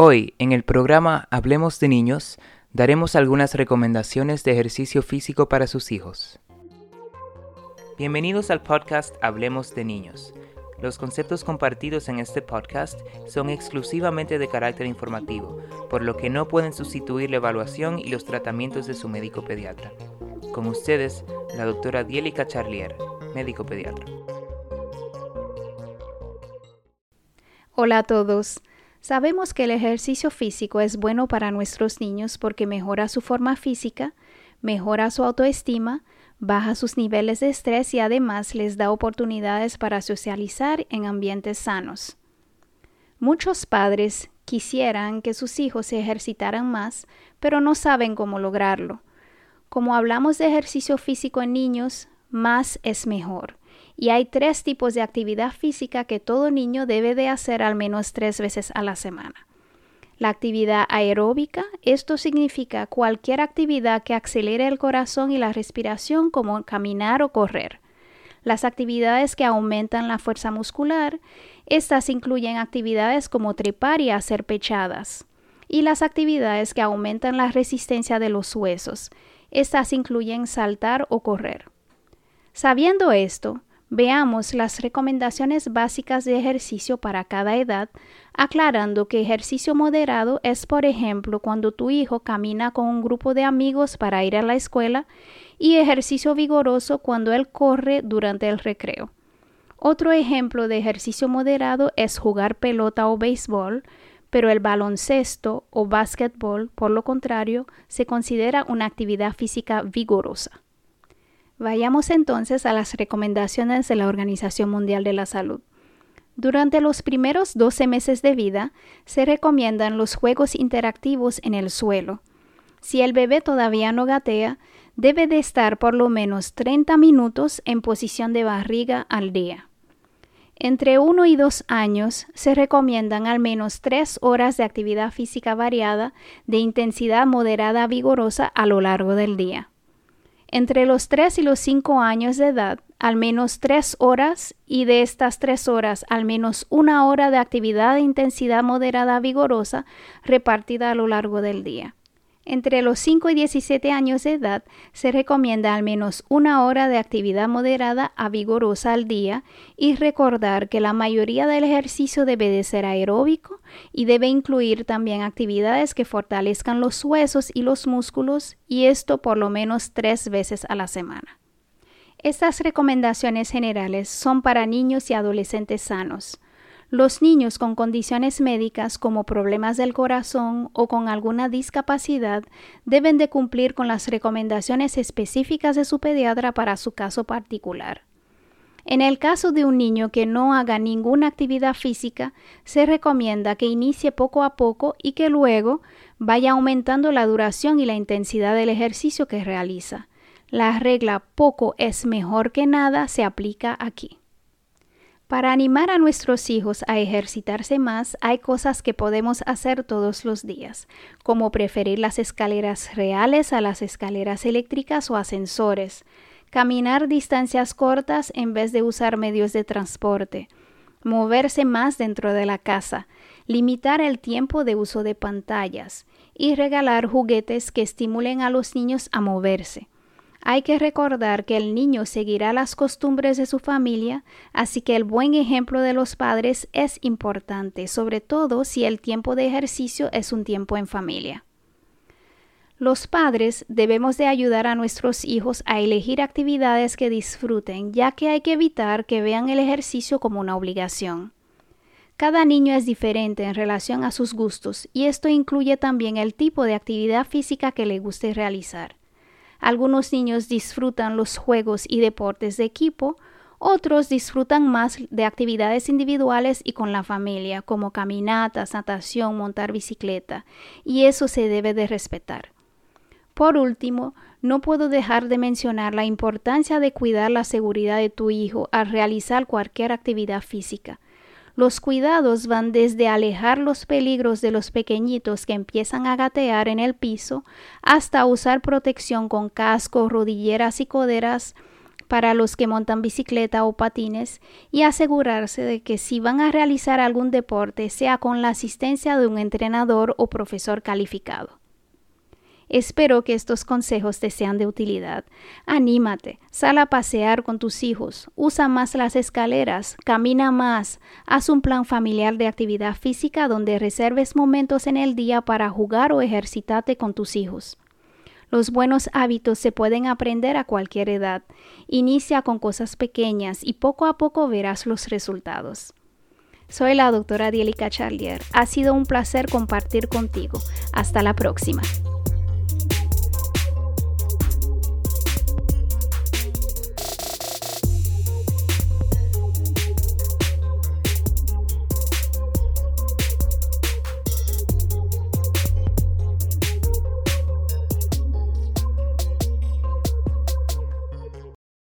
Hoy, en el programa Hablemos de Niños, daremos algunas recomendaciones de ejercicio físico para sus hijos. Bienvenidos al podcast Hablemos de Niños. Los conceptos compartidos en este podcast son exclusivamente de carácter informativo, por lo que no pueden sustituir la evaluación y los tratamientos de su médico pediatra. Con ustedes, la doctora Dielica Charlier, médico pediatra. Hola a todos. Sabemos que el ejercicio físico es bueno para nuestros niños porque mejora su forma física, mejora su autoestima, baja sus niveles de estrés y además les da oportunidades para socializar en ambientes sanos. Muchos padres quisieran que sus hijos se ejercitaran más, pero no saben cómo lograrlo. Como hablamos de ejercicio físico en niños, más es mejor. Y hay tres tipos de actividad física que todo niño debe de hacer al menos tres veces a la semana. La actividad aeróbica, esto significa cualquier actividad que acelere el corazón y la respiración como caminar o correr. Las actividades que aumentan la fuerza muscular, estas incluyen actividades como trepar y hacer pechadas. Y las actividades que aumentan la resistencia de los huesos, estas incluyen saltar o correr. Sabiendo esto, Veamos las recomendaciones básicas de ejercicio para cada edad, aclarando que ejercicio moderado es, por ejemplo, cuando tu hijo camina con un grupo de amigos para ir a la escuela y ejercicio vigoroso cuando él corre durante el recreo. Otro ejemplo de ejercicio moderado es jugar pelota o béisbol, pero el baloncesto o básquetbol, por lo contrario, se considera una actividad física vigorosa. Vayamos entonces a las recomendaciones de la Organización Mundial de la Salud. Durante los primeros 12 meses de vida se recomiendan los juegos interactivos en el suelo. Si el bebé todavía no gatea, debe de estar por lo menos 30 minutos en posición de barriga al día. Entre 1 y 2 años se recomiendan al menos 3 horas de actividad física variada de intensidad moderada vigorosa a lo largo del día. Entre los 3 y los 5 años de edad, al menos 3 horas y de estas 3 horas, al menos una hora de actividad de intensidad moderada vigorosa repartida a lo largo del día. Entre los 5 y 17 años de edad se recomienda al menos una hora de actividad moderada a vigorosa al día y recordar que la mayoría del ejercicio debe de ser aeróbico y debe incluir también actividades que fortalezcan los huesos y los músculos y esto por lo menos tres veces a la semana. Estas recomendaciones generales son para niños y adolescentes sanos. Los niños con condiciones médicas como problemas del corazón o con alguna discapacidad deben de cumplir con las recomendaciones específicas de su pediatra para su caso particular. En el caso de un niño que no haga ninguna actividad física, se recomienda que inicie poco a poco y que luego vaya aumentando la duración y la intensidad del ejercicio que realiza. La regla poco es mejor que nada se aplica aquí. Para animar a nuestros hijos a ejercitarse más, hay cosas que podemos hacer todos los días, como preferir las escaleras reales a las escaleras eléctricas o ascensores, caminar distancias cortas en vez de usar medios de transporte, moverse más dentro de la casa, limitar el tiempo de uso de pantallas y regalar juguetes que estimulen a los niños a moverse. Hay que recordar que el niño seguirá las costumbres de su familia, así que el buen ejemplo de los padres es importante, sobre todo si el tiempo de ejercicio es un tiempo en familia. Los padres debemos de ayudar a nuestros hijos a elegir actividades que disfruten, ya que hay que evitar que vean el ejercicio como una obligación. Cada niño es diferente en relación a sus gustos y esto incluye también el tipo de actividad física que le guste realizar. Algunos niños disfrutan los juegos y deportes de equipo, otros disfrutan más de actividades individuales y con la familia, como caminatas, natación, montar bicicleta, y eso se debe de respetar. Por último, no puedo dejar de mencionar la importancia de cuidar la seguridad de tu hijo al realizar cualquier actividad física. Los cuidados van desde alejar los peligros de los pequeñitos que empiezan a gatear en el piso hasta usar protección con casco, rodilleras y coderas para los que montan bicicleta o patines y asegurarse de que si van a realizar algún deporte sea con la asistencia de un entrenador o profesor calificado. Espero que estos consejos te sean de utilidad. Anímate, sal a pasear con tus hijos, usa más las escaleras, camina más, haz un plan familiar de actividad física donde reserves momentos en el día para jugar o ejercitarte con tus hijos. Los buenos hábitos se pueden aprender a cualquier edad. Inicia con cosas pequeñas y poco a poco verás los resultados. Soy la doctora Dielica Charlier. Ha sido un placer compartir contigo. Hasta la próxima.